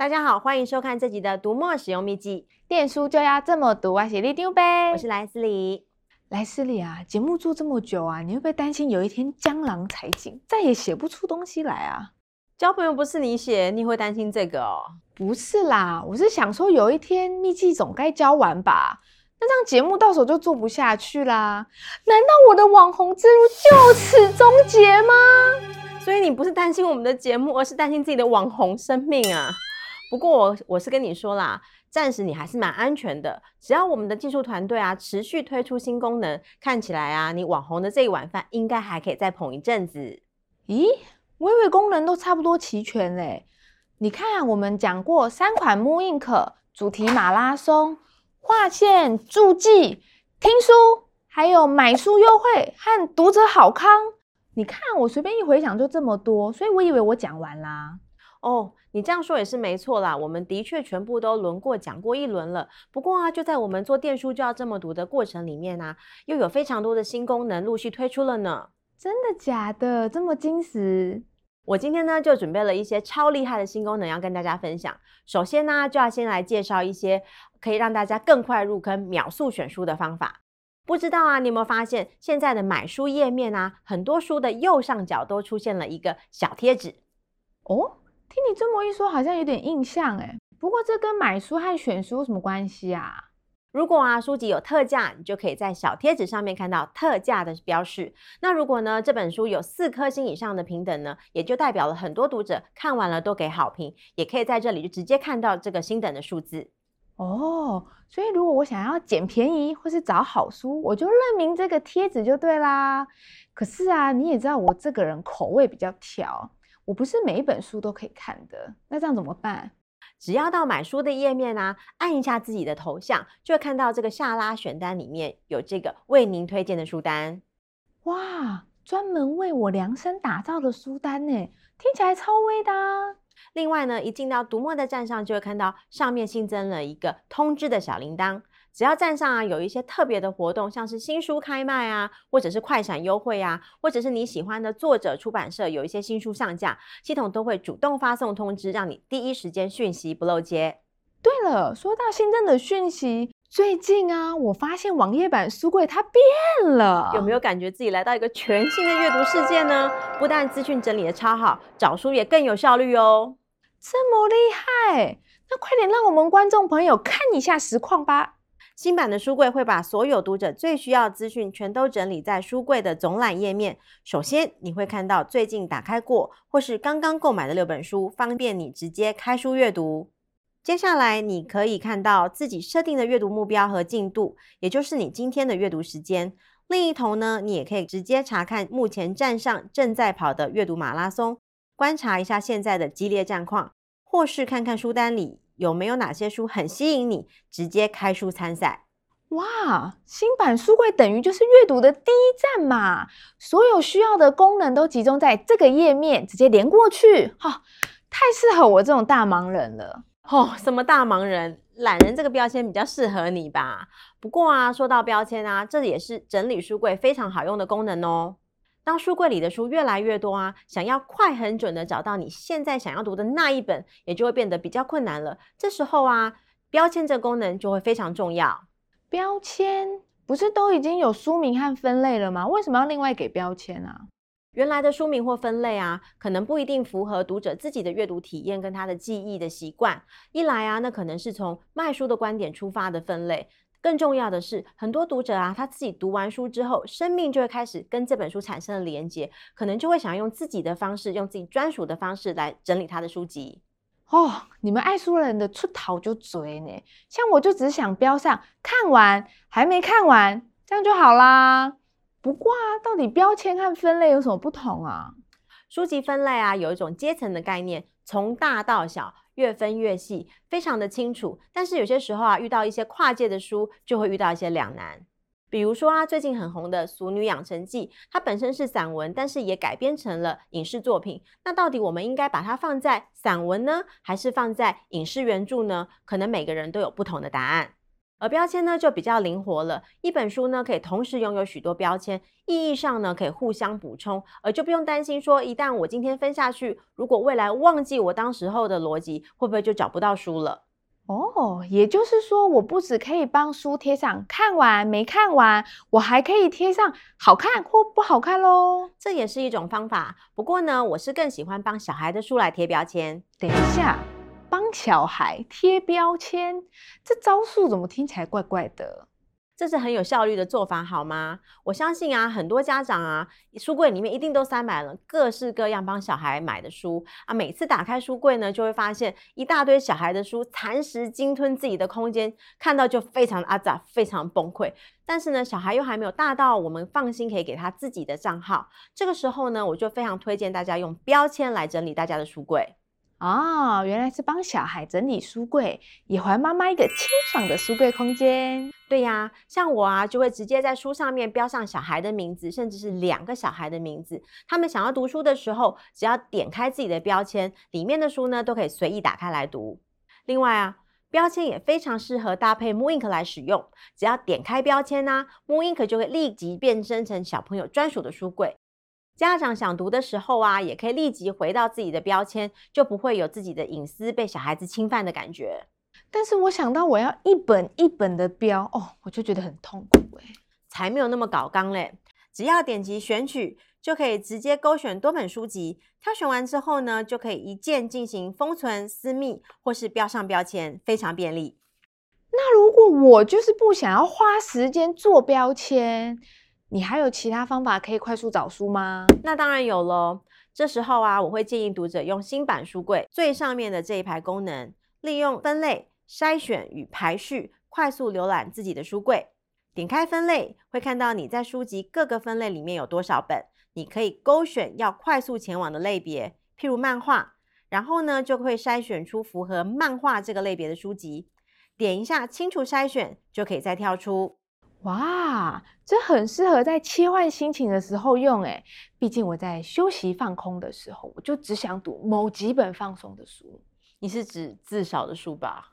大家好，欢迎收看这集的读墨使用秘籍，电书就要这么读啊！写立丢呗，我是莱斯里。莱斯里啊，节目做这么久啊，你会不会担心有一天江郎才尽，再也写不出东西来啊？交朋友不是你写，你会担心这个哦？不是啦，我是想说有一天秘籍总该交完吧？那这样节目到时候就做不下去啦？难道我的网红之路就此终结吗？所以你不是担心我们的节目，而是担心自己的网红生命啊？不过我我是跟你说啦，暂时你还是蛮安全的。只要我们的技术团队啊持续推出新功能，看起来啊，你网红的这一碗饭应该还可以再捧一阵子。咦，微微功能都差不多齐全嘞。你看，我们讲过三款 mooInk 主题马拉松、划线注记、听书，还有买书优惠和读者好康。你看，我随便一回想就这么多，所以我以为我讲完啦。哦，你这样说也是没错啦。我们的确全部都轮过讲过一轮了。不过啊，就在我们做电书就要这么读的过程里面啊，又有非常多的新功能陆续推出了呢。真的假的？这么惊喜？我今天呢就准备了一些超厉害的新功能要跟大家分享。首先呢，就要先来介绍一些可以让大家更快入坑、秒速选书的方法。不知道啊，你有没有发现现在的买书页面啊，很多书的右上角都出现了一个小贴纸哦。听你这么一说，好像有点印象诶。不过这跟买书和选书有什么关系啊？如果啊书籍有特价，你就可以在小贴纸上面看到特价的标示。那如果呢这本书有四颗星以上的评等呢，也就代表了很多读者看完了都给好评，也可以在这里就直接看到这个星等的数字。哦，所以如果我想要捡便宜或是找好书，我就认明这个贴纸就对啦。可是啊，你也知道我这个人口味比较挑。我不是每一本书都可以看的，那这样怎么办？只要到买书的页面啊，按一下自己的头像，就会看到这个下拉选单里面有这个为您推荐的书单。哇，专门为我量身打造的书单呢，听起来超威的啊。另外呢，一进到读墨的站上，就会看到上面新增了一个通知的小铃铛。只要站上啊有一些特别的活动，像是新书开卖啊，或者是快闪优惠啊，或者是你喜欢的作者出版社有一些新书上架，系统都会主动发送通知，让你第一时间讯息不漏接。对了，说到新增的讯息，最近啊，我发现网页版书柜它变了，有没有感觉自己来到一个全新的阅读世界呢？不但资讯整理的超好，找书也更有效率哦。这么厉害，那快点让我们观众朋友看一下实况吧。新版的书柜会把所有读者最需要资讯全都整理在书柜的总览页面。首先，你会看到最近打开过或是刚刚购买的六本书，方便你直接开书阅读。接下来，你可以看到自己设定的阅读目标和进度，也就是你今天的阅读时间。另一头呢，你也可以直接查看目前站上正在跑的阅读马拉松，观察一下现在的激烈战况，或是看看书单里。有没有哪些书很吸引你，直接开书参赛？哇，新版书柜等于就是阅读的第一站嘛！所有需要的功能都集中在这个页面，直接连过去，哈、哦，太适合我这种大忙人了。哦，什么大忙人？懒人这个标签比较适合你吧？不过啊，说到标签啊，这也是整理书柜非常好用的功能哦。当书柜里的书越来越多啊，想要快很准的找到你现在想要读的那一本，也就会变得比较困难了。这时候啊，标签这功能就会非常重要。标签不是都已经有书名和分类了吗？为什么要另外给标签啊？原来的书名或分类啊，可能不一定符合读者自己的阅读体验跟他的记忆的习惯。一来啊，那可能是从卖书的观点出发的分类。更重要的是，很多读者啊，他自己读完书之后，生命就会开始跟这本书产生了连接，可能就会想用自己的方式，用自己专属的方式来整理他的书籍。哦，你们爱书人的出逃就追呢，像我就只想标上看完，还没看完，这样就好啦。不过啊，到底标签和分类有什么不同啊？书籍分类啊，有一种阶层的概念，从大到小。越分越细，非常的清楚。但是有些时候啊，遇到一些跨界的书，就会遇到一些两难。比如说啊，最近很红的《俗女养成记》，它本身是散文，但是也改编成了影视作品。那到底我们应该把它放在散文呢，还是放在影视原著呢？可能每个人都有不同的答案。而标签呢就比较灵活了，一本书呢可以同时拥有许多标签，意义上呢可以互相补充，而就不用担心说一旦我今天分下去，如果未来忘记我当时候的逻辑，会不会就找不到书了？哦，也就是说，我不只可以帮书贴上看完没看完，我还可以贴上好看或不好看喽。这也是一种方法。不过呢，我是更喜欢帮小孩的书来贴标签。等一下。帮小孩贴标签，这招数怎么听起来怪怪的？这是很有效率的做法，好吗？我相信啊，很多家长啊，书柜里面一定都塞满了各式各样帮小孩买的书啊。每次打开书柜呢，就会发现一大堆小孩的书，蚕食鲸吞自己的空间，看到就非常阿杂，非常崩溃。但是呢，小孩又还没有大到我们放心可以给他自己的账号。这个时候呢，我就非常推荐大家用标签来整理大家的书柜。哦，原来是帮小孩整理书柜，也还妈妈一个清爽的书柜空间。对呀，像我啊，就会直接在书上面标上小孩的名字，甚至是两个小孩的名字。他们想要读书的时候，只要点开自己的标签，里面的书呢都可以随意打开来读。另外啊，标签也非常适合搭配 Moon Ink 来使用。只要点开标签呢，mooInk 就会立即变身成小朋友专属的书柜。家长想读的时候啊，也可以立即回到自己的标签，就不会有自己的隐私被小孩子侵犯的感觉。但是我想到我要一本一本的标哦，我就觉得很痛苦哎，才没有那么搞刚嘞。只要点击选取，就可以直接勾选多本书籍。挑选完之后呢，就可以一键进行封存、私密或是标上标签，非常便利。那如果我就是不想要花时间做标签？你还有其他方法可以快速找书吗？那当然有喽。这时候啊，我会建议读者用新版书柜最上面的这一排功能，利用分类、筛选与排序，快速浏览自己的书柜。点开分类，会看到你在书籍各个分类里面有多少本，你可以勾选要快速前往的类别，譬如漫画，然后呢，就会筛选出符合漫画这个类别的书籍。点一下清除筛选，就可以再跳出。哇，这很适合在切换心情的时候用诶，毕竟我在休息放空的时候，我就只想读某几本放松的书。你是指字少的书吧？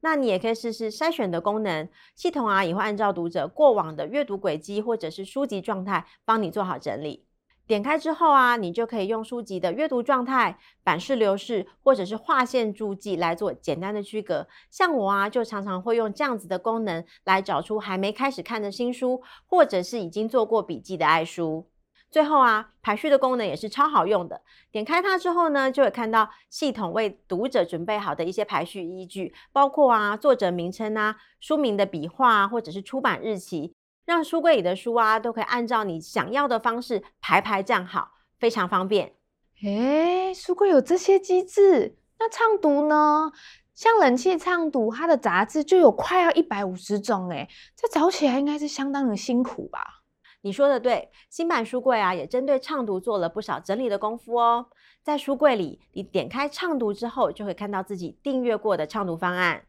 那你也可以试试筛选的功能，系统啊也会按照读者过往的阅读轨迹或者是书籍状态，帮你做好整理。点开之后啊，你就可以用书籍的阅读状态、版式流式或者是划线注记来做简单的区隔。像我啊，就常常会用这样子的功能来找出还没开始看的新书，或者是已经做过笔记的爱书。最后啊，排序的功能也是超好用的。点开它之后呢，就会看到系统为读者准备好的一些排序依据，包括啊作者名称啊、书名的笔画，或者是出版日期。让书柜里的书啊，都可以按照你想要的方式排排站好，非常方便。诶，书柜有这些机制，那畅读呢？像冷气畅读，它的杂志就有快要一百五十种，诶，这找起来应该是相当的辛苦吧？你说的对，新版书柜啊，也针对畅读做了不少整理的功夫哦。在书柜里，你点开畅读之后，就会看到自己订阅过的畅读方案。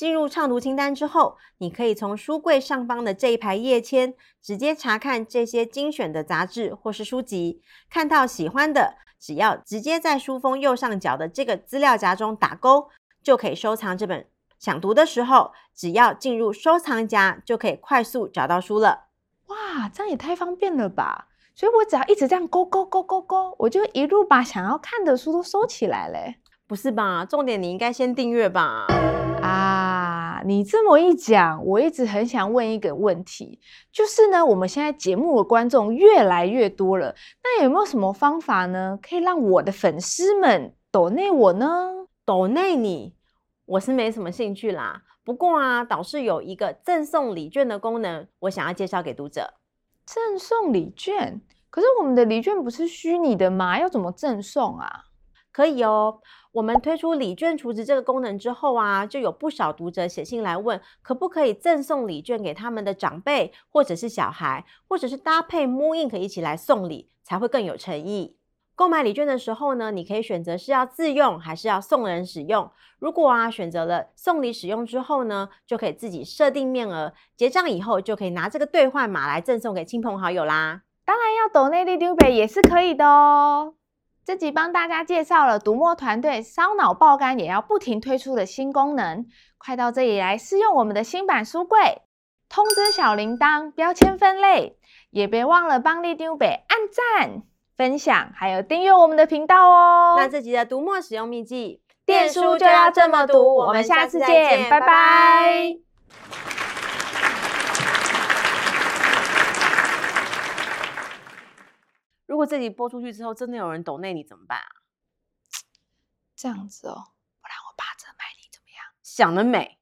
进入畅读清单之后，你可以从书柜上方的这一排页签直接查看这些精选的杂志或是书籍。看到喜欢的，只要直接在书封右上角的这个资料夹中打勾，就可以收藏这本。想读的时候，只要进入收藏夹，就可以快速找到书了。哇，这样也太方便了吧！所以我只要一直这样勾勾勾勾勾，我就一路把想要看的书都收起来嘞。不是吧？重点你应该先订阅吧？啊，你这么一讲，我一直很想问一个问题，就是呢，我们现在节目的观众越来越多了，那有没有什么方法呢，可以让我的粉丝们抖内我呢？抖内你，我是没什么兴趣啦。不过啊，倒是有一个赠送礼券的功能，我想要介绍给读者。赠送礼券？可是我们的礼券不是虚拟的吗？要怎么赠送啊？可以哦。我们推出礼券储值这个功能之后啊，就有不少读者写信来问，可不可以赠送礼券给他们的长辈或者是小孩，或者是搭配 Moon Ink 一起来送礼，才会更有诚意。购买礼券的时候呢，你可以选择是要自用还是要送人使用。如果啊选择了送礼使用之后呢，就可以自己设定面额，结账以后就可以拿这个兑换码来赠送给亲朋好友啦。当然要抖内力丢北也是可以的哦。这集帮大家介绍了读墨团队烧脑爆肝也要不停推出的新功能，快到这里来试用我们的新版书柜，通知小铃铛，标签分类，也别忘了帮你丢北按赞、分享，还有订阅我们的频道哦。那这集的读墨使用秘籍，电书就要这么读，我们下次见，拜拜。如果这集播出去之后，真的有人懂内你怎么办啊？这样子哦，不然我八折卖你怎么样？想得美。